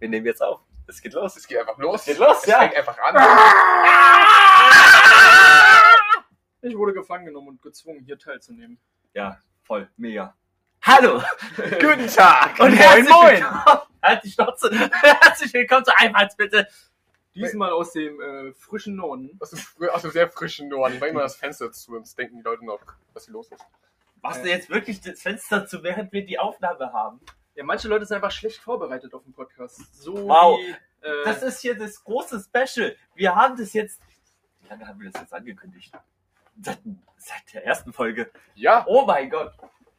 Wir nehmen jetzt auf. Es geht los. Es geht einfach los. Es geht los, es ja. fängt einfach an. Ich wurde gefangen genommen und gezwungen, hier teilzunehmen. Ja, voll, mega. Hallo Guten Tag. und moin, herzlich moin. willkommen. Halt die Schnauze. Herzlich willkommen zu Einfallsbitte. Diesmal aus dem äh, frischen Norden. Aus dem, aus dem sehr frischen Norden. Ich mache immer das Fenster zu, sonst denken die Leute noch, was hier los ist. Machst du jetzt wirklich das Fenster zu, während wir die Aufnahme haben? Ja, manche Leute sind einfach schlecht vorbereitet auf den Podcast. So Wow. wie, äh, Das ist hier das große Special. Wir haben das jetzt. Wie lange haben wir das jetzt angekündigt? Seit, seit der ersten Folge. Ja, Oh mein Gott.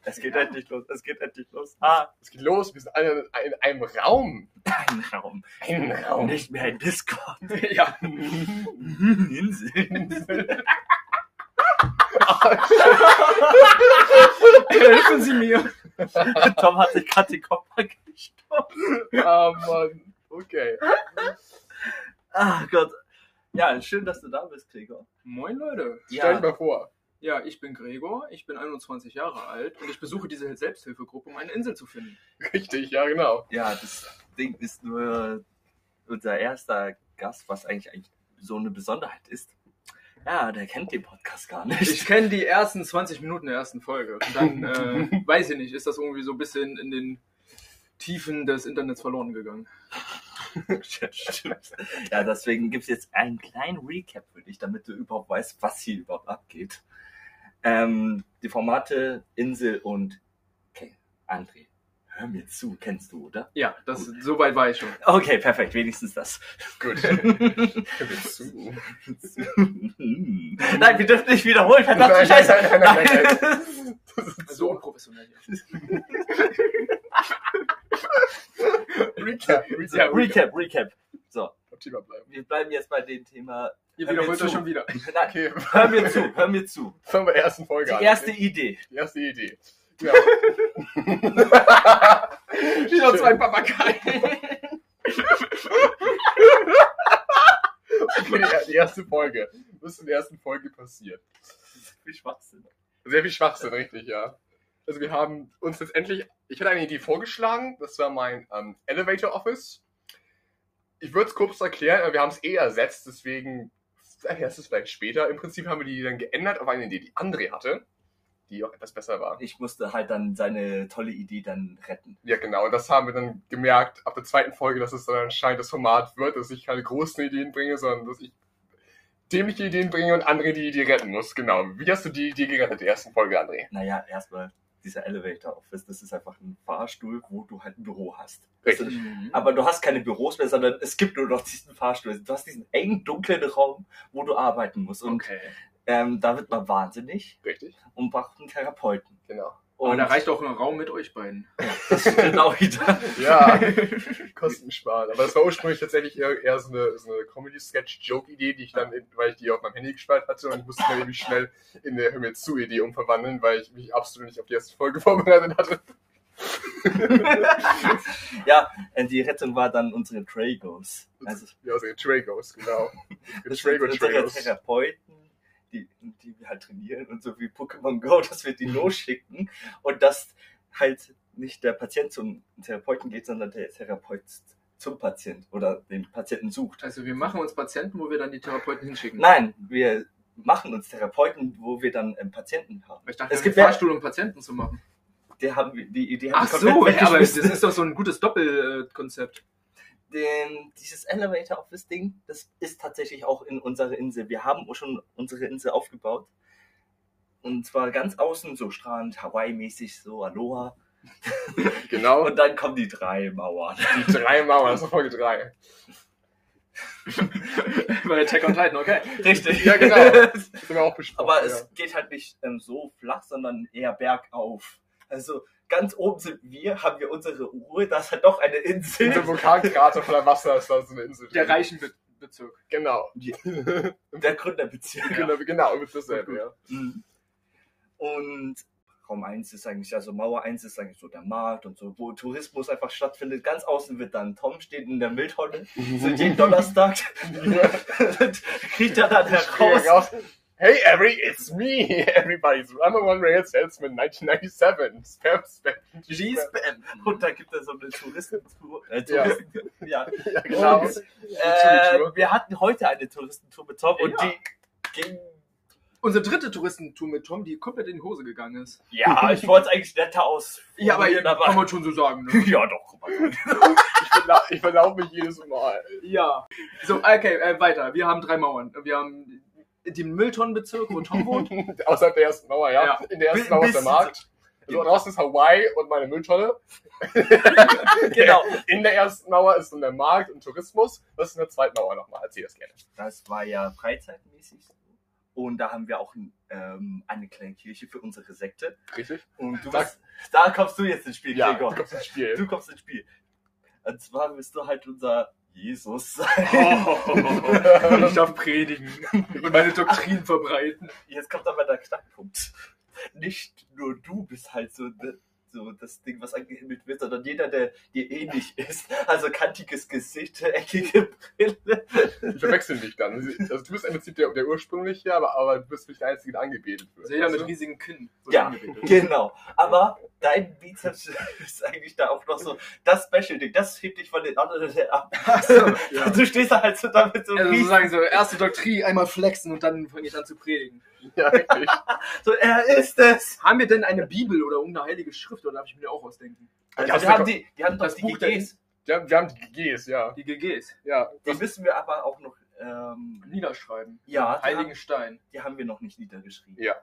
Es geht endlich los. Es geht endlich los. Ah, es geht los. Wir sind alle in einem Raum. ein Raum. Ein Raum. Nicht mehr ein Discord. ja. Inseln. Helfen Sie mir. Tom hat sich gerade den Kopf gestoßen. Ah, Mann. Okay. Ah Gott. Ja, schön, dass du da bist, Gregor. Moin Leute. Stell dich mal vor. Ja, ich bin Gregor, ich bin 21 Jahre alt und ich besuche diese Selbsthilfegruppe, um eine Insel zu finden. Richtig, ja, genau. Ja, das Ding ist nur unser erster Gast, was eigentlich, eigentlich so eine Besonderheit ist. Ja, der kennt den Podcast gar Ich nicht. kenne die ersten 20 Minuten der ersten Folge. Und dann, äh, weiß ich nicht, ist das irgendwie so ein bisschen in den Tiefen des Internets verloren gegangen. Stimmt. Ja, deswegen gibt es jetzt einen kleinen Recap für dich, damit du überhaupt weißt, was hier überhaupt abgeht. Ähm, die Formate Insel und okay, André, hör mir zu, kennst du, oder? Ja, das, so weit war ich schon. Okay, perfekt, wenigstens das. Gut. Hör mir zu. Nein, wir dürfen nicht wiederholen, verdammte Nein, Scheiße. nein, nein, nein, nein, Das ist So unprofessionell hier. Recap, Ja, Recap. Recap, Recap. So, Thema bleiben. wir bleiben jetzt bei dem Thema. Ihr wiederholt euch schon wieder. Nein, Okay, hör mir zu, hör mir zu. fangen wir der ersten Folge Die an. erste Idee. Die erste Idee. Ja. Wieder zwei Papageien. Okay, die, erste Folge. Was ist in der ersten Folge passiert? Wie Schwachsinn. Sehr viel Schwachsinn, richtig, ja. Also wir haben uns letztendlich, ich hatte eine Idee vorgeschlagen, das war mein ähm, Elevator Office. Ich würde es kurz erklären, aber wir haben es eh ersetzt, deswegen du es vielleicht später. Im Prinzip haben wir die dann geändert auf eine Idee, die André hatte, die auch etwas besser war. Ich musste halt dann seine tolle Idee dann retten. Ja, genau, und das haben wir dann gemerkt ab der zweiten Folge, dass es dann anscheinend das Format wird, dass ich keine großen Ideen bringe, sondern dass ich dämliche Ideen bringe und André die Idee retten muss. Genau. Wie hast du die Idee gerettet, der ersten Folge, André? Naja, erstmal dieser Elevator Office, das ist einfach ein Fahrstuhl, wo du halt ein Büro hast. Richtig. Also, aber du hast keine Büros mehr, sondern es gibt nur noch diesen Fahrstuhl. Du hast diesen engen, dunklen Raum, wo du arbeiten musst. Und Okay. Ähm, da wird man wahnsinnig Richtig. und braucht einen Therapeuten. Genau. Aber Und da reicht auch ein Raum mit euch beiden. das ist genau wieder. Ja, Kosten sparen. Aber das war ursprünglich tatsächlich eher, eher so eine, so eine Comedy-Sketch-Joke-Idee, die ich dann, in, weil ich die auf meinem Handy gespeichert hatte und ich musste dann irgendwie schnell in eine Hör mir zu-Idee umverwandeln, weil ich mich absolut nicht auf die erste Folge vorbereitet hatte. ja, und die Rettung war dann unsere Dragos. Also Ja, also Tragos, genau. das Trago unsere Tragos. Therapeuten, die, die wir halt trainieren und so wie Pokémon Go, dass wir die losschicken und dass halt nicht der Patient zum Therapeuten geht, sondern der Therapeut zum Patient oder den Patienten sucht. Also wir machen uns Patienten, wo wir dann die Therapeuten hinschicken. Nein, wir machen uns Therapeuten, wo wir dann ähm, Patienten haben. Ich dachte, Es gibt Fahrstuhl, um Patienten zu machen. Die haben die Idee haben Ach so, aber das ist doch so ein gutes Doppelkonzept. Den, dieses Elevator Office Ding, das ist tatsächlich auch in unserer Insel. Wir haben schon unsere Insel aufgebaut. Und zwar ganz außen, so Strand, Hawaii-mäßig, so Aloha. Genau. Und dann kommen die drei Mauern. Die drei Mauern, das ist Folge drei. Bei Attack on Titan, okay. Richtig. Ja, genau. Das haben wir auch besprochen. Aber ja. es geht halt nicht ähm, so flach, sondern eher bergauf. Also ganz oben sind wir, haben wir unsere Ruhe, da ist halt doch eine In Insel. einem Vulkankrater voller Wasser ist da so eine Insel. Der reichen Be Bezirk. Genau. Der Gründerbezirk. Genau, genau, mit dasselbe, ja. Mhm. Und Raum 1 ist eigentlich, also Mauer 1 ist eigentlich so der Markt und so, wo Tourismus einfach stattfindet. Ganz außen wird dann Tom steht in der Mülltonne. So jeden Donnerstag kriegt er dann heraus. Hey, every, it's me, everybody's number one rail salesman 1997. Spam, spam, G-Spam. Und da gibt es so eine Touristentour. Äh, Ja. Touristen, ja. Ja, genau. Und, äh, wir hatten heute eine Touristentour mit Tom und Ja. die ging. Unsere dritte Touristentour mit Tom, die komplett in die Hose gegangen ist. Ja, ich wollte es eigentlich netter aus. Ja, aber aber kann man schon so sagen, ne? ja, doch. guck mal. Ich, verla ich verlaube mich jedes Mal. Ja. So, okay, äh, weiter. Wir haben drei Mauern. Wir haben den Mülltonnenbezirk, wo Tom wohnt. Außerhalb der ersten Mauer, ja. Ja. In der ersten Mauer ist der Markt. So, draußen ist Hawaii und meine Mülltonne. Genau. In der ersten Mauer ist dann der Markt und Tourismus. Was ist in der zweiten Mauer nochmal? Erzähl das gerne. Das war ja freizeitmäßig so. Und da haben wir auch ähm, eine kleine Kirche für unsere Sekte. Richtig? Und du bist, da kommst du jetzt ins Spiel, Ja, Gregor. du kommst ins Spiel. Du kommst ins Spiel. Und zwar bist du halt unser Jesus sein. Und ich darf predigen und meine Doktrin verbreiten. Jetzt kommt aber der Knackpunkt. Nicht nur du bist halt so, so das Ding, was angehimmelt wird, sondern jeder, der dir ähnlich ist. Also kantiges Gesicht, eckige Brille. Ich verwechsel dich dann. Also du bist im Prinzip der, der ursprüngliche, aber, aber du bist nicht der Einzige, der angebetet wird. Also jeder mit riesigen Kinn. Ja, angebetet. genau. Aber dein Bizeps ist eigentlich da auch noch so das Special-Ding. Das hebt dich von den anderen ab. ja. Du stehst da halt so damit so, Also riesig- sozusagen so, erste Doktrin, einmal flexen und dann fange ich an zu predigen. Ja, richtig. so, er ist es. Haben wir denn eine Bibel oder irgendeine heilige Schrift oder darf ich mir auch ausdenken? Also, Ja, wir haben die, die haben doch das die Buch der GGs. Wir haben, wir haben die GGs, ja. Die GGs. Ja, Die müssen wir aber auch noch, ähm, Niederschreiben. ja, die Heiligen haben, Stein. die haben wir noch nicht niedergeschrieben. Ja.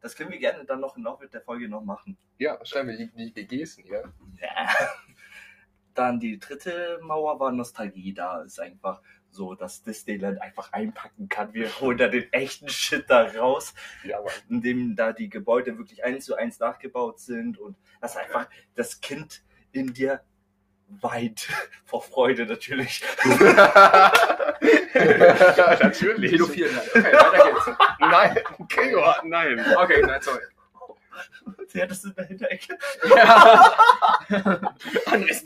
Das können wir gerne dann noch im Laufe der Folge noch machen. ja, schreiben wir die, die GGs hier. Ja. Dann die dritte Mauer war Nostalgie. Da ist einfach so, dass Disneyland einfach einpacken kann. Wir holen da den echten Shit da raus, Ja, indem da die Gebäude wirklich eins zu eins nachgebaut sind und das einfach das Kind in dir weint. Vor Freude natürlich. Natürlich. Okay, weiter geht's. Nein, Gregor, nein. Okay, nein, sorry. Sie hat das in der Hinterecke. Ja. Andres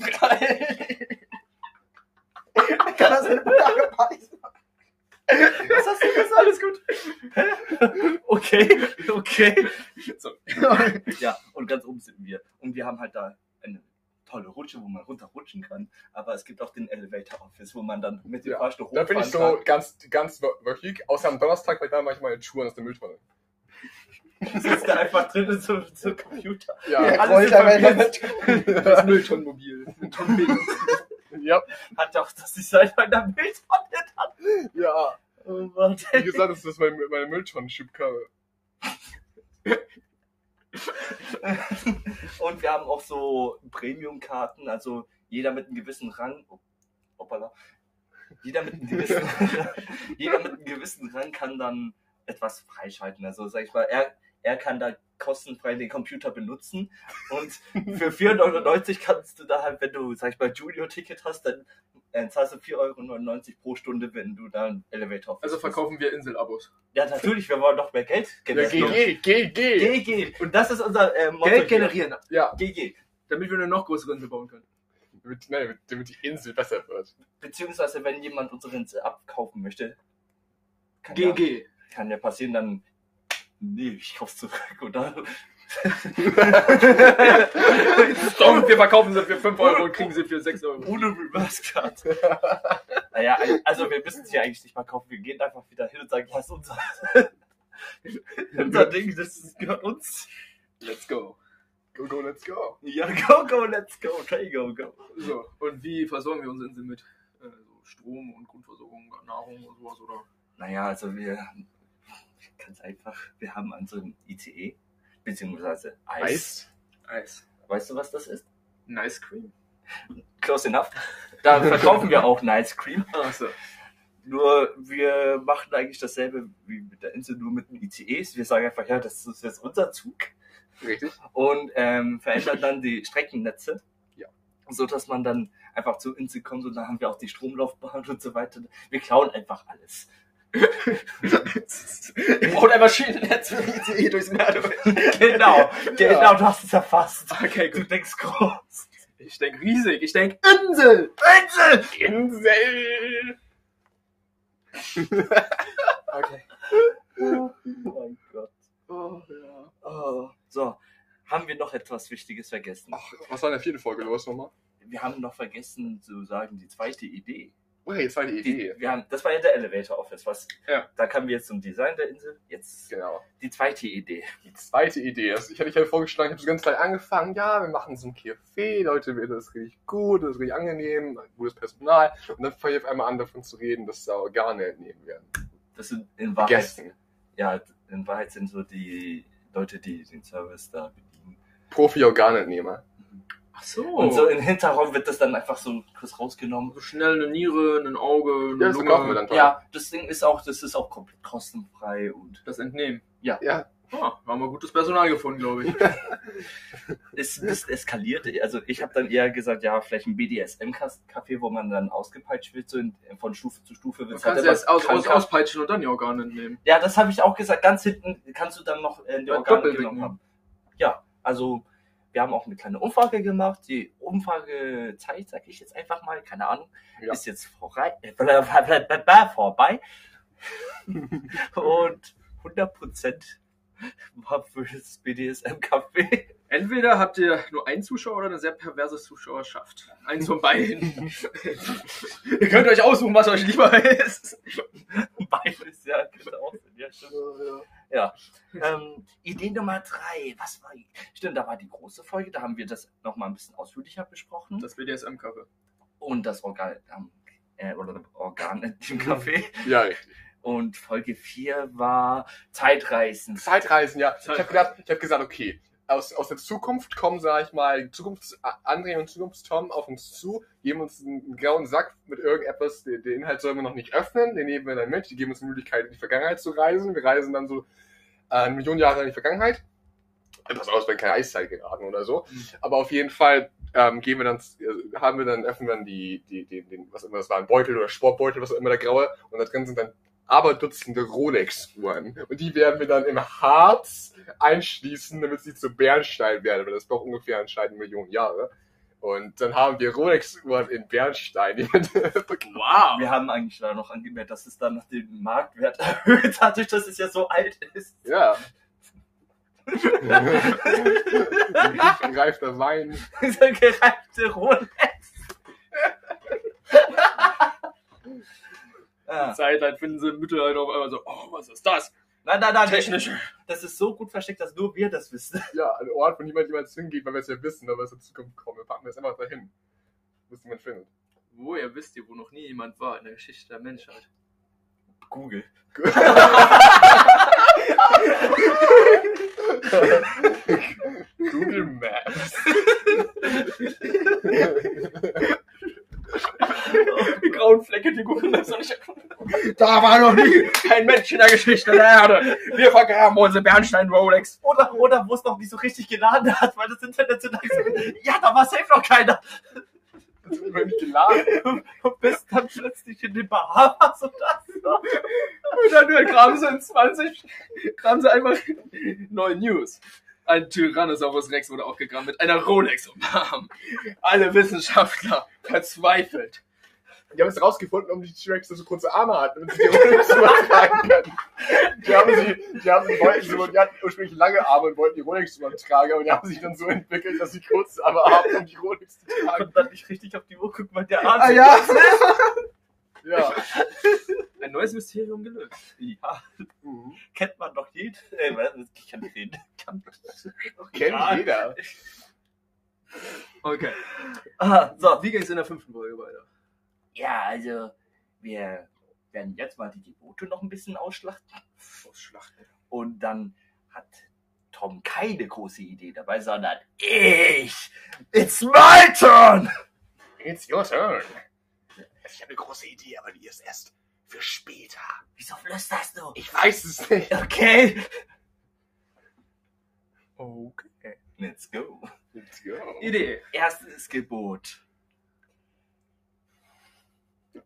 Kann das in der beißen? Was hast du gesagt? Alles gut. Hä? Okay, okay. So. Ja, und ganz oben sind wir. Und wir haben halt da eine tolle Rutsche, wo man runterrutschen kann. Aber es gibt auch den Elevator Office, wo man dann mit dem Ja, Fahrstuhl Da bin ich so hochfahren ganz, ganz wöchig. Außer am Donnerstag, weil da mache ich meine Schuhe aus der Mülltonne. kann. Sitzt da einfach drin so, so Computer. Ja, Alles verwirrt. Das Mülltonnenmobil. Ein Tonnenbild. Ja, Hat auch das Design meiner Bildtonne dann. ja. Oh Mann. Wie gesagt, das ist meine, meine Mülltonnenschubkarre. Und wir haben auch so Premium-Karten, also jeder mit einem gewissen Rang. Oh, hoppala. Jeder mit einem gewissen, jeder mit einem gewissen Rang kann dann etwas freischalten. Also sag ich mal, er, er kann da kostenfrei den Computer benutzen und für 4,99 kannst du da halt, wenn du, sag ich mal, Junior-Ticket hast, dann äh, zahlst du 4,99 Euro pro Stunde, wenn du da einen Elevator Also bist. verkaufen wir Inselabos. Ja, natürlich, wir wollen noch mehr Geld Ja, generieren. GG, GG. GG. Und das ist unser äh, Motto. Geld generieren, Ja, GG. damit wir eine noch größere Insel bauen können. damit, nein, damit, die Insel besser wird. Beziehungsweise, wenn jemand unsere Insel abkaufen möchte, kann, Ja, GG. kann ja passieren, dann. Nee, ich kauf's zurück. Oder? Und wir verkaufen sie für 5 Euro und kriegen sie für 6 Euro. Ohne Reverse Card. naja, also wir müssen es ja eigentlich nicht mal kaufen. Wir gehen einfach wieder hin und sagen, ja, ist unser, unser Ding, das gehört uns. Let's go. Go, go, let's go. Ja, go, go, let's go, Trey, go, go. So, und wie versorgen wir unsere Insel mit äh, so Strom und Grundversorgung, Nahrung und sowas, oder? Naja, also wir, ganz einfach, wir haben unseren ICE, beziehungsweise Eis. Eis. Eis. Weißt du, was das ist? Nice Cream. Close enough. Da verkaufen wir auch Nice Cream. Achso. Nur wir machen eigentlich dasselbe wie mit der Insel, nur mit den ICEs. Wir sagen einfach, ja, das ist jetzt unser Zug Richtig. und ähm, verändern dann die Streckennetze. Ja. So dass man dann einfach zur Insel kommt und da haben wir auch die Stromlaufbahn und so weiter. Wir klauen einfach alles. Ihr braucht ein Maschinennetz für ICE durchs Meer durch. Genau, genau, du hast es erfasst. Okay, Du gut. denkst groß. Ich denk riesig. Ich denk Insel. Insel! Insel. Okay. Oh mein Gott. Oh, ja. Oh. So, haben wir noch etwas Wichtiges vergessen? Ach, was war in der vierten Folge los nochmal? Wir haben noch vergessen zu sagen, die zweite Idee. Oh, ja, jetzt war die Die, Idee. wir haben, das war ja der Elevator Office. Was, Ja. Da kamen wir jetzt zum Design der Insel. Jetzt Genau. die zweite Idee. Die zweite Idee. Also ich hatte ich ja vorgeschlagen, ich habe so ganz klein angefangen, ja, wir machen so ein Café, Leute, das ist richtig gut, das ist richtig angenehm, gutes Personal. Und dann fange ich auf einmal an, davon zu reden, dass da Organe entnehmen werden. Das sind in Wahrheit, Gästen. ja, in Wahrheit sind so die Leute, die den Service da bedienen. Profi-Organentnehmer. Ach so. Und so im Hinterraum wird das dann einfach so kurz rausgenommen. so schnell eine Niere, ein Auge, eine Ja, das verkaufen wir dann teuer. Ja, das Ding ist auch, das ist auch komplett kostenfrei und Das Entnehmen. Ja, Ah, haben wir gutes Personal gefunden, glaube ich. ist ein bisschen eskaliert. Also ich habe dann eher gesagt, ja, vielleicht ein BDSM-Café, wo man dann ausgepeitscht wird, so in, von Stufe zu Stufe Man wird kann sie erst aus, aus, auspeitschen und dann die Organe entnehmen. Ja, das habe ich auch gesagt. Ganz hinten kannst du dann noch äh, die Organe genommen haben. Ja, also wir haben auch eine kleine Umfrage gemacht. Die Umfragezeit, sag ich jetzt einfach mal, keine Ahnung, Ja. ist jetzt vorbei. Äh, vorbei. Und 100% war für das BDSM-Café. Entweder habt ihr nur einen Zuschauer oder eine sehr perverse Zuschauerschaft. Eins von beiden. ihr könnt euch aussuchen, was euch lieber ist. Beides, ja, könnte auch sein. Ja, stimmt. Ja. Ähm, Idee Nummer drei. Was war. Stimmt, da war die große Folge. Da haben wir das nochmal ein bisschen ausführlicher besprochen. Das BDSM-Cover. und das Organ, ähm, äh, oder Organ in dem Café. ja, richtig. Und Folge 4 war Zeitreisen. Zeitreisen, ja. Ich habe Zeitreisen. gedacht, ich habe gesagt, okay, aus, aus der Zukunft kommen, sage ich mal, Zukunfts-André und Zukunfts-Tom auf uns zu, geben uns einen grauen Sack mit irgendetwas, den, den Inhalt sollen wir noch nicht öffnen, den nehmen wir dann mit, die geben uns die Möglichkeit, in die Vergangenheit zu reisen. Wir reisen dann so äh, eine Million Jahre in die Vergangenheit. Pass auf, wenn keine Eiszeit geraten oder so. Mhm. Aber auf jeden Fall ähm, gehen wir dann, äh, haben wir dann, öffnen wir dann die, die, die, den, was immer das war, ein Beutel oder Sportbeutel, was auch immer der graue, und da drin sind dann aber Dutzende Rolex-Uhren. Und die werden wir dann im Harz einschließen, damit sie zu Bernstein werden, weil das braucht ungefähr anscheinend eine Million Jahre. Und dann haben wir Rolex-Uhren in Bernstein. Wow. Wir haben eigentlich da noch angemerkt, dass es dann noch den Marktwert erhöht, dadurch, dass es ja so alt ist. ja. Gereifter Wein. Dieser gereifte Rolex. ja. Finden sie im Mittelalter auf einmal so, oh, was ist das? Nein, nein, nein. Technisch. Das ist so gut versteckt, dass nur wir das wissen. Ja, ein Ort, wo niemand jemals hingeht, weil wir es ja wissen, aber es in Zukunft kommen. Wir packen das einfach dahin. Bis niemand findet. Woher wisst ihr, wo noch nie jemand war in der Geschichte der Menschheit? Google. Google Maps. Die grauen Flecke, die Google Maps noch nicht Da war noch nie kein Mensch in der Geschichte der Erde. Wir vergraben unsere Bernstein Rolex. Oder, oder wo es noch nicht so richtig geladen hat, weil das Internet so langsam Ja, da war safe noch keiner. Das wird nicht geladen. Und bist dann plötzlich in den Bahamas und das. so. Und dann graben sie in 20, graben sie einfach neue News. Ein Tyrannosaurus Rex wurde aufgegraben mit einer Rolex um Arm. Alle Wissenschaftler verzweifelt. Die haben es rausgefunden, um die T-Rex so kurze Arme hat, damit sie die Rolex übertragen können. Die haben sie, die haben, die wollten so, die hatten ursprünglich lange Arme und wollten die Rolex übertragen, aber die haben sich dann so entwickelt, dass sie kurze Arme haben, um die Rolex zu tragen. Und dann nicht richtig auf die Uhr gucken, weil der Arm. Ah ja, Ja. ein neues Mysterium gelöst. ja. Mhm. Kennt man doch jeden. Äh, ich kann nicht reden. Kennt Ja. jeder. Okay. Ah, so. Wie ging es in der fünften Folge weiter? Ja, also, wir werden jetzt mal die Gebote noch ein bisschen ausschlachten. Ausschlachten. Und dann hat Tom keine große Idee dabei, sondern ich. It's my turn! It's your turn. Ich habe eine große Idee, aber die ist erst für später. Wieso flüsterst du? Ich weiß es nicht. Okay. Okay. Let's go. Let's go. Idee. Erstes Gebot.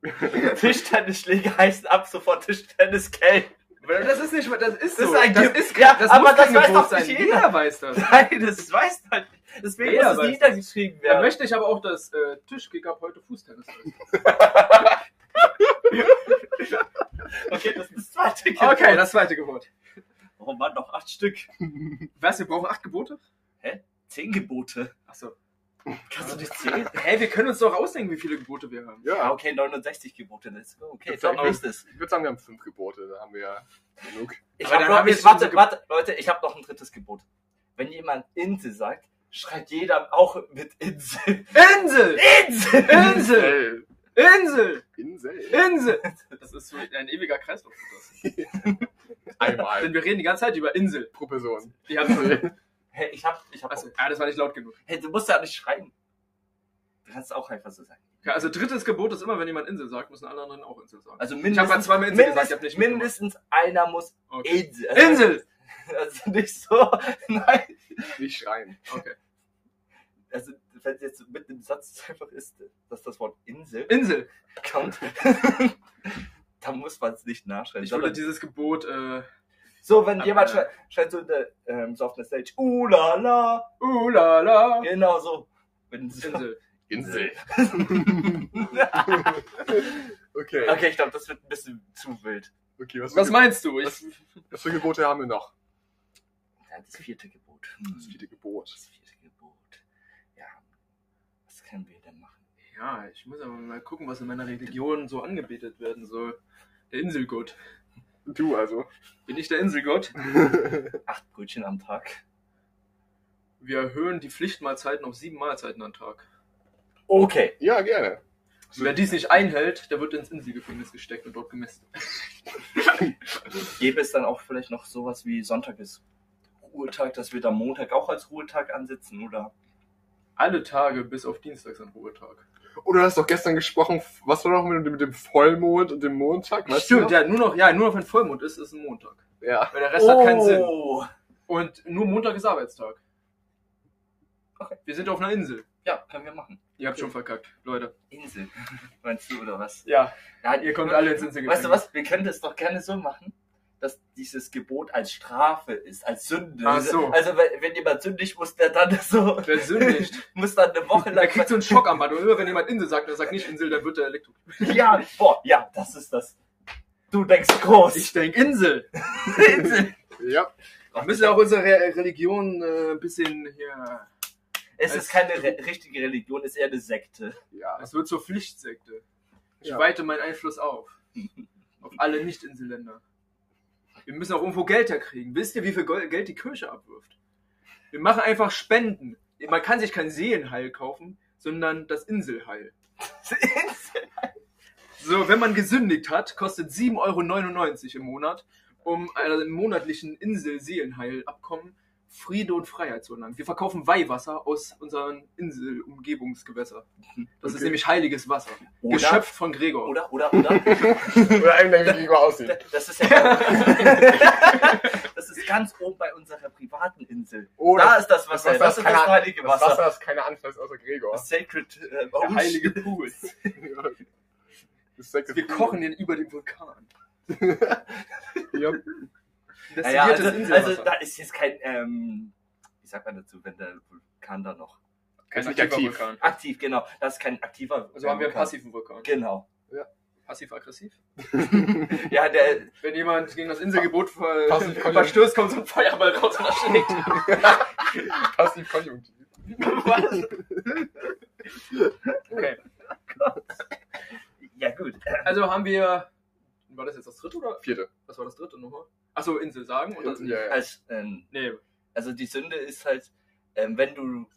Tischtennisschläge heißen ab sofort Tischtennisgeld. Das ist nicht, das ist Das so. ist ein das ist, Ja, das aber das weiß Gebot doch nicht sein. jeder. Jeder weiß das. Nein, das weiß halt nicht. Deswegen Jeder muss es niedergeschrieben Dann werden. möchte ich aber auch, dass äh, Tischkick ab heute Fußtennis ist. Okay, das zweite Gebot. Oh Mann, noch acht Stück. Was, wir brauchen acht Gebote? Zehn Gebote. Achso. Kannst du nicht zählen? Hä, wir können uns doch ausdenken, wie viele Gebote wir haben. Ja, Ja, okay, 69 Gebote. Das okay, Das dann auch- nächstes. ich würde sagen, wir haben fünf Gebote, da haben wir ja genug. Ich Aber hab noch, haben ich, warte, warte, Leute, ich habe noch ein drittes Gebot. Wenn jemand Insel sagt, schreit jeder auch mit Insel. Insel! Insel! Insel! Insel! Insel. Insel! Das ist so ein ewiger Kreislauf. Das. Denn Einmal wir reden die ganze Zeit über Insel. pro Person. Die haben Hey, ich hab, ich hab, Achso, ja, das war nicht laut genug. hey, du musst ja nicht schreien. Du kannst auch einfach so sagen. Ja, also drittes Gebot ist immer, wenn jemand Insel sagt, müssen alle anderen auch Insel sagen. Also Ich mindestens, habe gerade zweimal Insel gesagt, mindestens, ich hab nicht mindestens einer muss Okay. Insel. Insel! Also nicht so, nein. Nicht schreien. Okay. Also, wenn es jetzt mit dem Satz einfach ist, dass das Wort Insel Insel! kommt, dann muss man es nicht nachschreiben. Ich würde dieses Gebot, äh, So, wenn jemand schreit, schreit so, in der, ähm, so auf der Stage, uh la la, uh la la, genau so. Insel. Insel. okay. okay, ich glaube, das wird ein bisschen zu wild. Okay, was, Was meinst du? Ich, Was- was für Gebote haben wir noch? Ja, das vierte Gebot. Hm, Das vierte Gebot. Das vierte Gebot. Ja, was können wir? Ja, ich muss aber mal gucken, was in meiner Religion so angebetet werden soll. Der Inselgott. Du also. Bin ich der Inselgott? Acht Brötchen am Tag. Wir erhöhen die Pflichtmahlzeiten auf sieben Mahlzeiten am Tag. Okay. ja, gerne. Wer dies nicht einhält, der wird ins Inselgefängnis gesteckt und dort gemessen. Gäbe es dann auch vielleicht noch sowas wie Sonntag ist Ruhetag, dass wir da Montag auch als Ruhetag ansetzen, oder? Alle Tage bis auf Dienstag sind Ruhetag. Oder du hast doch gestern gesprochen, was war noch mit, dem- mit dem Vollmond und dem Montag? Weißt Stimmt, du ja, nur noch, ja, nur noch wenn Vollmond ist, ist ein Montag. Ja. Weil der Rest hat keinen Sinn. Oh. Und nur Montag ist Arbeitstag. Okay. Wir sind auf einer Insel. Ja, können wir machen. Ihr habt schon verkackt, Leute. Insel. Meinst du, oder was? Ja, Ja, ihr kommt alle ins Inselgefängnis. Weißt du was? Wir können das doch gerne so machen, dass dieses Gebot als Strafe ist, als Sünde. Ach so. Also wenn, wenn jemand sündig, muss der dann so, Wer sündigt? muss dann eine Woche Er lang. kriegt so einen Schock am Band. Und immer wenn jemand Insel sagt, er sagt nicht Insel, dann wird er Elektro. Ja, boah, ja, das ist das. Du denkst groß. Ich denke Insel. Insel. Ja. Wir müssen ja auch unsere Re Religion äh, ein bisschen hier. Es ist keine re richtige Religion, es ist eher eine Sekte. Ja. Es wird zur Pflichtsekte. Ich Ja. weite meinen Einfluss auf. Auf alle Nicht-Inselländer. Wir müssen auch irgendwo Geld herkriegen. Wisst ihr, wie viel Geld die Kirche abwirft? Wir machen einfach Spenden. Man kann sich kein Seelenheil kaufen, sondern das Inselheil. So, wenn man gesündigt hat, kostet 7,99 Euro im Monat, um einen monatlichen Insel-Seelenheil-Abkommen Friede und Freiheit zu erlangen. Wir verkaufen Weihwasser aus unseren Insel-Umgebungsgewässern. Das ist Okay. nämlich heiliges Wasser. Oder- Geschöpft von Gregor. Oder, oder, oder? Oder einem, der wie über aussieht. Das ist ja. das ist ganz oben bei unserer privaten Insel. Oh, da das- ist das Wasser. das Das, Wasser ist ist das heilige Das Wasser. Wasser ist keine Anfluss außer Gregor. Das Sacred äh, Der heilige Pool. Das Sacred Wir kochen den über dem Vulkan. Ja. Ja, ja, Destilliertes also, also da ist jetzt kein, ähm, wie sagt man dazu, wenn der Vulkan da noch Kein ist nicht aktiver aktiv. Vulkan. aktiv, genau, das ist kein aktiver Also haben wir einen Vulkan. passiven Vulkan. Genau. Passiv-aggressiv. Ja, der, Wenn jemand gegen das Inselgebot ver verstößt, kommt so ein Feuerball raus und erschlägt. Passiv konjunktiv. Okay. ja gut. Also haben wir. War das jetzt das dritte oder? Vierte. Was war das dritte nochmal? Achso, Insel sagen. Und das, Ja, ja. Als, ähm, Nee, also die Sünde ist halt, ähm, wenn du,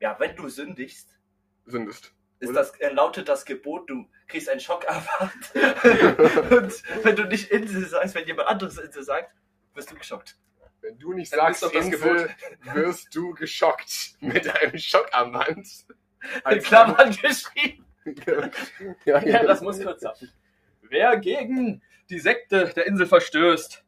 ja, wenn du sündigst, Sündest. ist Oder? das, äh, lautet das Gebot, du kriegst einen Schockabfahrt. Und wenn du nicht Insel sagst, wenn jemand anderes Insel sagt, wirst du geschockt. Wenn du nicht Dann sagst, Insel, wirst du geschockt mit einem Schockarmband. In Klammern geschrieben. ja, ja, das muss kürzer. Wer gegen die Sekte der Insel verstößt,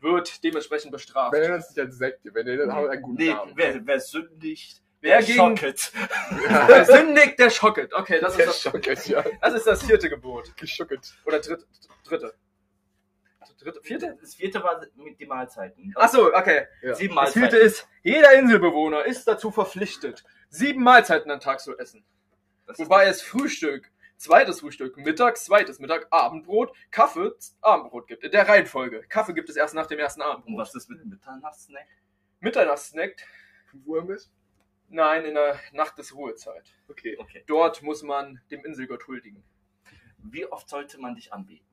wird dementsprechend bestraft. Wenn er das nicht als Sekte, wenn er hat einen guten Nee, Namen. wer, wer sündigt, Wer der gegen schocket. Wer sündigt, der schocket. Okay, das Der ist das, Schocket, ja. das ist das vierte Gebot. Geschocket. Oder dritte. Dritte. Dritte, vierte? Das vierte war mit die Mahlzeiten. Achso, okay. Ja. Sieben Das vierte Mahlzeiten. ist, jeder Inselbewohner ist dazu verpflichtet, sieben Mahlzeiten am Tag zu essen. Das Wobei es Frühstück, zweites Frühstück, mittags, zweites Mittag, Abendbrot, Kaffee, Abendbrot gibt. In der Reihenfolge. Kaffee gibt es erst nach dem ersten Und Abendbrot. was ist mit dem Mitternachtssnack? Mitternachtssnack? 5 Uhr bis? Nein, in der Nacht des Ruhezeit. Okay. Okay. Dort muss man dem Inselgott huldigen. Wie oft sollte man dich anbieten?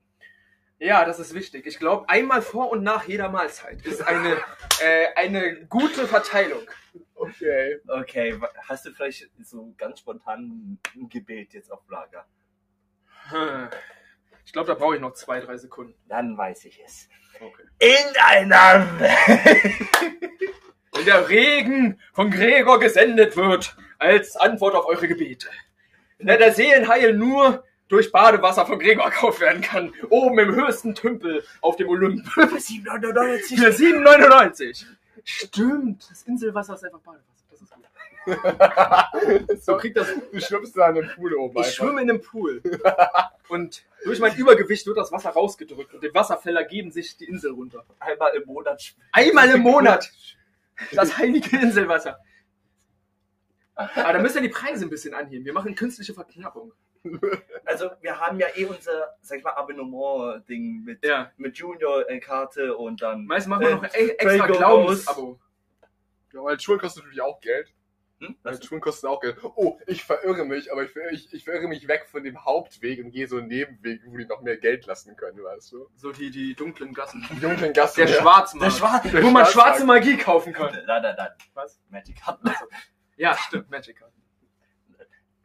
Ja, das ist wichtig. Ich glaube, einmal vor und nach jeder Mahlzeit ist eine, äh, eine gute Verteilung. Okay. Okay, wa- hast du vielleicht so ganz spontan ein Gebet jetzt auf Lager? Hm. Ich glaube, da brauche ich noch zwei, drei Sekunden. Dann weiß ich es. Okay. In einer Wenn der Regen von Gregor gesendet wird, als Antwort auf eure Gebete. Wenn der Seelenheil nur durch Badewasser von Gregor gekauft werden kann, oben im höchsten Tümpel auf dem Olymp. 799. Für 7,99. Stimmt, das Inselwasser ist einfach Badewasser. Das ist gut. so, kriegt das- du schwimmst da in dem Pool oben Ich schwimme in einem Pool. Und durch mein Übergewicht wird das Wasser rausgedrückt und dem Wasserfäller geben sich die Insel runter. Einmal im Monat. Einmal im Monat. Das heilige Inselwasser. Aber da müssen wir die Preise ein bisschen anheben. Wir machen künstliche Verknappung. Also wir haben ja eh unser, sag ich mal, Abonnement-Ding mit, Ja. mit Junior-Karte und dann. Meist machen wir Äh, noch ein extra Glaubensabo. Ja, weil Schulen kosten natürlich auch Geld. Hm? Weil Schulen kosten auch Geld. Oh, ich verirre mich, aber ich, verirre- ich, ich verirre mich weg von dem Hauptweg und gehe so einen Nebenweg, wo die noch mehr Geld lassen können, weißt du? So die, die dunklen Gassen. Die dunklen Gassen. Der ja. Schwarzmarkt. Der Schwarze. Der wo man schwarze Magie kaufen kann. Nein, nein, nein. Was? Magic hatten. Ja, stimmt, Magic Card.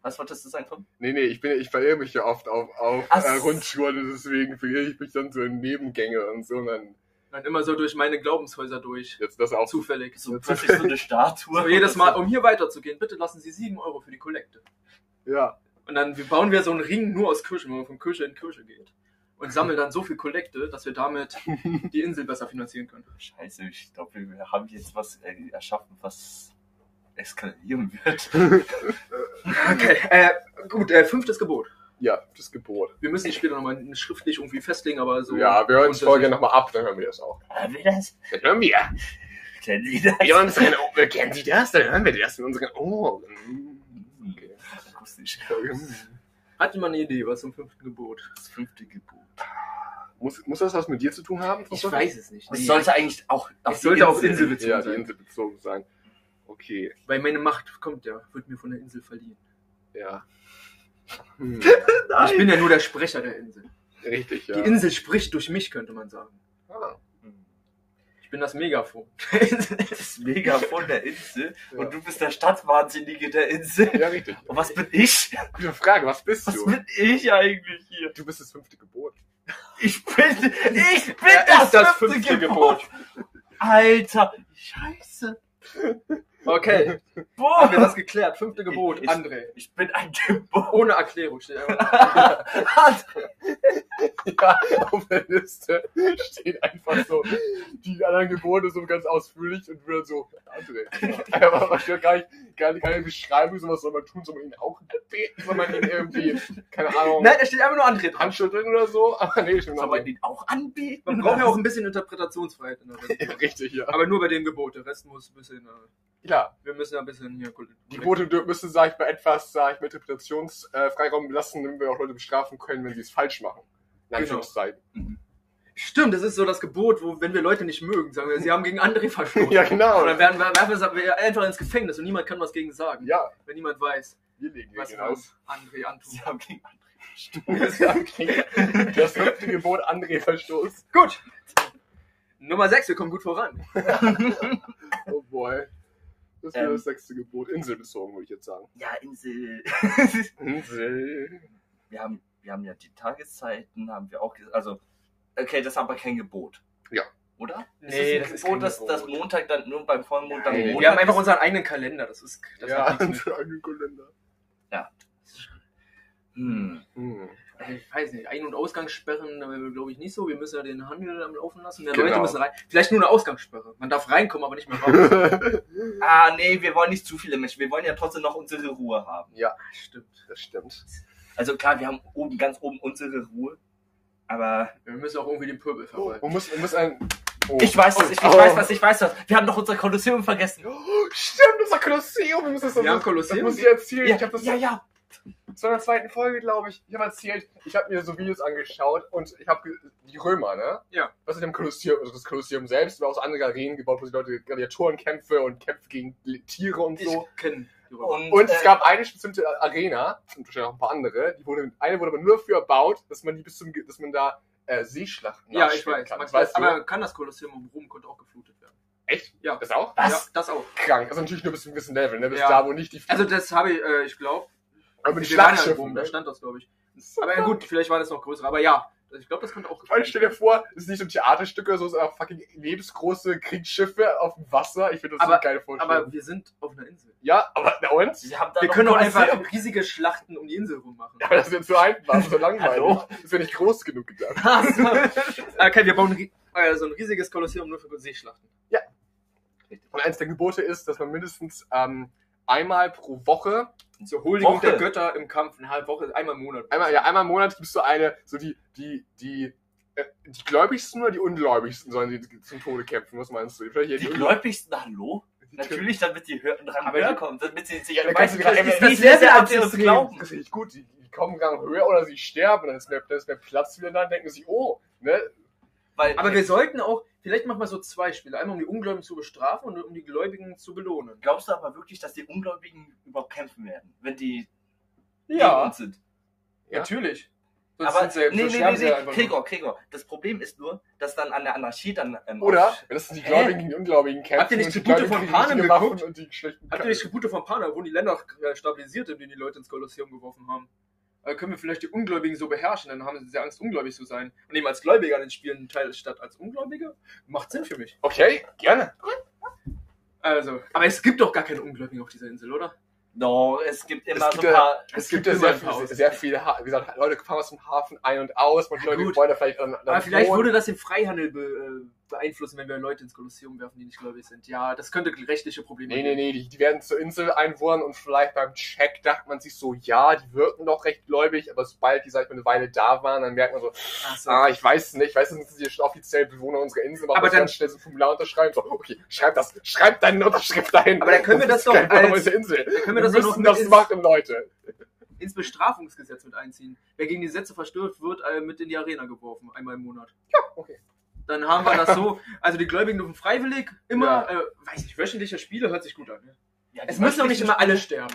Was wolltest du sagen, Tom? Nee, nee, ich, bin, ich verirre mich ja oft auf, auf Ach äh, so. Rundschuhe, deswegen verirre ich mich dann so in Nebengänge und so. Und dann Dann immer so durch meine Glaubenshäuser durch. jetzt das auch. Zufällig. So plötzlich so eine Statue. So jedes Mal, um hier weiterzugehen, bitte lassen Sie 7 Euro für die Kollekte. Ja. Und dann bauen wir so einen Ring nur aus Kirschen, wo man von Kirche in Kirche geht. Und sammeln dann so viel Kollekte, dass wir damit die Insel besser finanzieren können. Scheiße, ich glaube, wir haben jetzt was äh, erschaffen, was eskalieren wird. Okay, äh, gut, äh, fünftes Gebot. Ja, das Gebot. Wir müssen die später nochmal schriftlich irgendwie festlegen, aber so. ja, wir hören uns vorher nochmal ab, dann hören wir das auch. Haben wir das? Dann hören wir. Kennen Sie das? Wir hören unseren Ohren. Kennen Sie das? Dann hören wir das in unseren Ohren. Okay. Akustisch. Hatte man eine Idee, was zum fünften Gebot? Das fünfte Gebot. Muss, muss das was mit dir zu tun haben? Ich weiß es nicht. Es sollte eigentlich auch Es sollte auf Insel bezogen Ja, die sein. Insel bezogen sein. Okay, Weil meine Macht kommt ja, wird mir von der Insel verliehen. ja. Hm, Ich bin ja nur der Sprecher der Insel. richtig, ja. Die Insel spricht durch mich, könnte man sagen. Ah, Ich bin das Megafon. Das Megafon der Insel Ja. und du bist der Stadtwahnsinnige der Insel. ja, richtig. Und was bin ich? Gute Frage, was bist Was du? bin ich eigentlich hier? Du bist das fünfte Gebot. Ich bin, ich bin das, das fünfte, fünfte Gebot. Alter, Scheiße. Okay, Boah, haben wir das geklärt. Fünfte Gebot, Ich- André. ich bin ein Gebot. Ohne Erklärung steht einfach. Ja, auf der Liste steht einfach so die anderen Gebote so ganz ausführlich und wird so, André. Aber was steht gar nicht, gar nicht keine Beschreibung, so was soll man tun, soll man ihn auch beten, soll man ihn irgendwie, keine Ahnung, Nein, da steht einfach nur André dran. Handschütteln oder so? Aber nee, stimmt Soll man den auch anbieten? Man braucht ja auch ein bisschen Interpretationsfreiheit in der Welt. Richtig, ja. Aber nur bei dem Gebot. Der Rest muss ein bisschen. Äh, Klar, wir müssen ja ein bisschen hier. die dür- müssen, sag ich mal, etwas, sag ich mal, Interpretationsfreiraum lassen, damit wir auch Leute bestrafen können, wenn sie es falsch machen. In Genau. Anführungszeichen. Stimmt, das ist so das Gebot, wo, wenn wir Leute nicht mögen, sagen wir, sie haben gegen André verstoßen. Ja, genau. Dann werden wir, werfen wir einfach ins Gefängnis und niemand kann was gegen sagen. Ja, Wenn niemand weiß, wir legen was wir. André antun. Sie haben gegen andere haben gegen das fünfte Gebot André verstoßen. Gut. Nummer 6, wir kommen gut voran. Oh boy. Das wäre Ähm. das sechste Gebot. Inselbezogen, würde ich jetzt sagen. Ja, Insel. Insel. wir, haben, wir haben ja die Tageszeiten, haben wir auch gesagt. Also, okay, das ist aber kein Gebot. Ja. Oder? Nee, ist das das ist ein Gebot, dass Gebot. das Montag dann nur beim Vollmond dann. Montag Wir haben einfach ist? unseren eigenen Kalender, das ist. Das ja, für einen Kalender. Hm. Hm. Ich weiß nicht, Ein- und Ausgangssperren glaube ich nicht so. Wir müssen ja den Handel am Laufen lassen. Ja, Genau. Leute müssen rein. Vielleicht nur eine Ausgangssperre. Man darf reinkommen, aber nicht mehr raus. Ah, nee, wir wollen nicht zu viele Menschen. Wir wollen ja trotzdem noch unsere Ruhe haben. ja, Stimmt. das stimmt. Also klar, wir haben oben, ganz oben unsere Ruhe. Aber Wir müssen auch irgendwie den Pöbel Oh, verwalten. man muss, man muss ein. Oh. ich weiß das, ich, ich Oh. weiß das, ich weiß das. Wir haben doch unser Kolosseum vergessen. Oh, stimmt, das ein Kolosseum. Wir müssen das, Wir haben das Kolosseum. muss ich erzählen. Ja, ich hab das ja, ja. Zu einer zweiten Folge, glaube ich. Ich habe erzählt, ich habe mir so Videos angeschaut und ich habe die Römer, ne? Ja. Was ist dem Kolosseum, also das Kolosseum selbst, war aus anderen Arenen gebaut, wo die Leute Gladiatorenkämpfe und Kämpfe gegen Tiere und so. Ich kenne die Römer. Und, Und äh, es gab eine bestimmte Arena, und wahrscheinlich auch ein paar andere, die wurde, eine wurde aber nur dafür erbaut, dass man die bis zum, dass man da äh, Seeschlachten ja, ich nachspielen weiß. kann. Max, weißt du? aber kann das Kolosseum um Rom konnte auch geflutet werden? Echt? Ja. Das auch? Was? Ja, das auch. Krank. Also natürlich nur bis zu einem gewissen Level, ne? Bis Ja. da, wo nicht die Also das habe ich, äh, ich glaube, aber ja in Schlachtschiffen, Rom, da ne? stand das, glaube ich. Aber ja, gut, vielleicht war das noch größer. Aber ja, ich glaube, das konnte auch Weil stell dir vor, es ist nicht so ein Theaterstück oder so, es sind einfach fucking lebensgroße Kriegsschiffe auf dem Wasser. Ich finde das so Aber- eine geile Vorstellung. Aber wir sind auf einer Insel. ja, aber na und? Sie haben da Wir können doch ein einfach Kolosseum. riesige Schlachten um die Insel rummachen. Ja, aber das ist ja zu einfach, so langweilig. Das wäre nicht groß genug gedacht. okay, wir bauen äh, so ein riesiges Kolosseum nur für Seeschlachten. Und eins der Gebote ist, dass man mindestens ähm, einmal pro Woche, Zur Huldigung Woche. der Götter im Kampf, eine halbe Woche, einmal im Monat. einmal, ja, einmal im Monat gibst du eine, so die, die, die, äh, die Gläubigsten oder die Ungläubigsten sollen die zum Tode kämpfen, was meinst du? Vielleicht Die Gläubigsten, hallo? Natürlich, damit die höher, dran höher die- kommen, damit sie sich weiß, gerade- wie- das ist sehr sie Level an extrem. glauben. Das ist richtig gut. Die, die kommen gar nicht höher oder sie sterben, dann ist mehr, dann ist mehr Platz wieder da, dann denken sie, oh, ne? Weil, Aber wir sollten auch, vielleicht machen wir so zwei Spiele. Einmal um die Ungläubigen zu bestrafen und um die Gläubigen zu belohnen. glaubst du aber wirklich, dass die Ungläubigen überhaupt kämpfen werden, wenn die gegen Ja. uns sind? Ja. Natürlich. Sonst Aber sind sie, nee, nee, nee, nee. Gregor, Gregor. Das Problem ist nur, dass dann an der Anarchie dann ähm, Oder, wenn das sind die? Gläubigen gegen die Ungläubigen kämpfen. Habt ihr nicht die Tribute von Panem geguckt? Und die schlechten Habt ihr nicht Tribute von Pana, wo die Länder stabilisiert, indem die Leute ins Kolosseum geworfen haben? Da können wir vielleicht die Ungläubigen so beherrschen, dann haben sie Angst, ungläubig zu sein. Und nehmen als Gläubiger an den Spielen teil statt als Ungläubige. Macht Sinn für mich. Okay, gerne. Also, aber es gibt doch gar keine Ungläubigen auf dieser Insel, oder? No, es gibt immer Es so gibt ein ja- paar. Es, Es gibt, gibt ja sehr, ein sehr viele, wie gesagt, Leute fahren aus dem Hafen ein und aus, manche Ja, Leute wollen da vielleicht dann, dann Aber vielleicht würde das den Freihandel be, äh, beeinflussen, wenn wir Leute ins Kolosseum werfen, die nicht gläubig sind. Ja, das könnte rechtliche Probleme Nee, nee, nee, die, die werden zur Insel einwohnen und vielleicht beim Check dachte man sich so, ja, die wirken doch recht gläubig, aber sobald die, sag ich mal, eine Weile da waren, dann merkt man so, so. ah, ich weiß nicht, ich weiß nicht, sind sie offiziell Bewohner unserer Insel, aber Aber dann- ganz schnell so ein Formular unterschreiben, so, okay, schreib das, schreib deine Unterschrift dahin. Aber dann können wir das doch als- Insel. dann können wir wir das doch müssen mit das machen, Leute. ins Bestrafungsgesetz mit einziehen. Wer gegen die Gesetze verstößt, wird äh, mit in die Arena geworfen, einmal im Monat. Ja, okay. Dann haben wir das so, also die Gläubigen dürfen freiwillig immer, äh, weiß ich, wöchentliche Spiele hört sich gut an. Ne? Ja, Es müssen doch nicht immer alle sterben.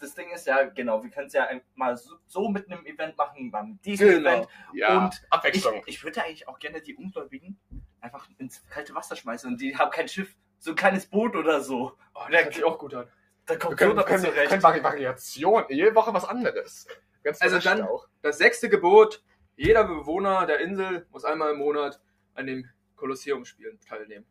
Das Ding ist ja, genau, wir können es ja mal so, so mit einem Event machen, mit diesem Genau. Event. Ja, Und Ich, Abwechslung. ich würde eigentlich auch gerne die Ungläubigen einfach ins kalte Wasser schmeißen und die haben kein Schiff, so ein kleines Boot oder so. Oh, Ja, das hört sich auch gut an. Da Wir kommt können, so wir können, wir zurecht. können Vari Variation, jede Woche was anderes. Ganz Also dann- auch. Das sechste Gebot, jeder Bewohner der Insel muss einmal im Monat an den Kolosseumspielen teilnehmen.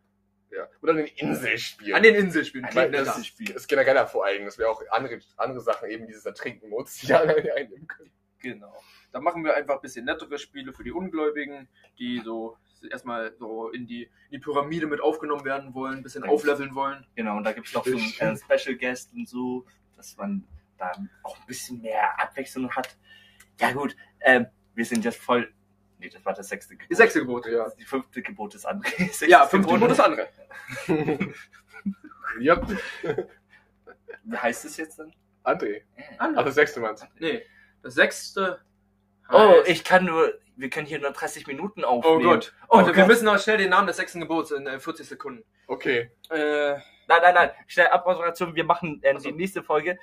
Ja. Oder an den Inselspielen. An den Inselspielen. Meine, netter. das ist, genereller vor allem, dass wir auch andere, andere Sachen, eben dieses Ertrinken-Mods, die alle einnehmen können. Genau. Da machen wir einfach ein bisschen nettere Spiele für die Ungläubigen, die so erstmal so in die, in die Pyramide mit aufgenommen werden wollen, ein bisschen Richtig. aufleveln wollen. Genau, und da gibt es noch so einen äh, Special Guest und so, dass man da auch ein bisschen mehr Abwechslung hat. Ja gut, ähm, wir sind jetzt voll. Nee, das war das sechste Gebot. Die sechste Gebot. Ja. Die fünfte Gebot ist andere. Ja, fünfte Gebot ist andere. ja, Wie heißt es jetzt dann? André. Ach, das sechste Mann. Nee, das sechste. Oh, ich kann nur. Wir können hier nur 30 Minuten Oh aufnehmen. Gott. Oh Warte, wir Gott. müssen noch schnell den Namen des sechsten Gebots in äh, 40 Sekunden. Okay. Äh, Nein, nein, nein. Schnell Abmoderation. Wir machen äh, so. die nächste Folge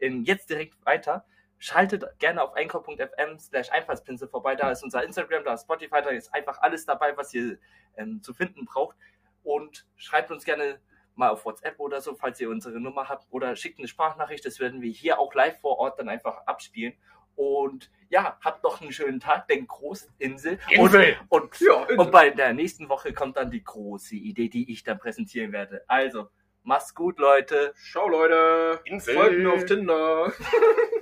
ähm, jetzt direkt weiter. Schaltet gerne auf einkauf.fm slash Einfallspinsel vorbei. Da ist unser Instagram, da ist Spotify, da ist einfach alles dabei, was ihr ähm, zu finden braucht. Und schreibt uns gerne mal auf WhatsApp oder so, falls ihr unsere Nummer habt. Oder schickt eine Sprachnachricht. Das werden wir hier auch live vor Ort dann einfach abspielen. Und ja, habt noch einen schönen Tag, denkt groß, Insel. Insel. Und, und ja, und bei der nächsten Woche kommt dann die große Idee, die ich dann präsentieren werde. Also, macht's gut, Leute. Ciao, Leute. Insel. Folgt mir auf Tinder.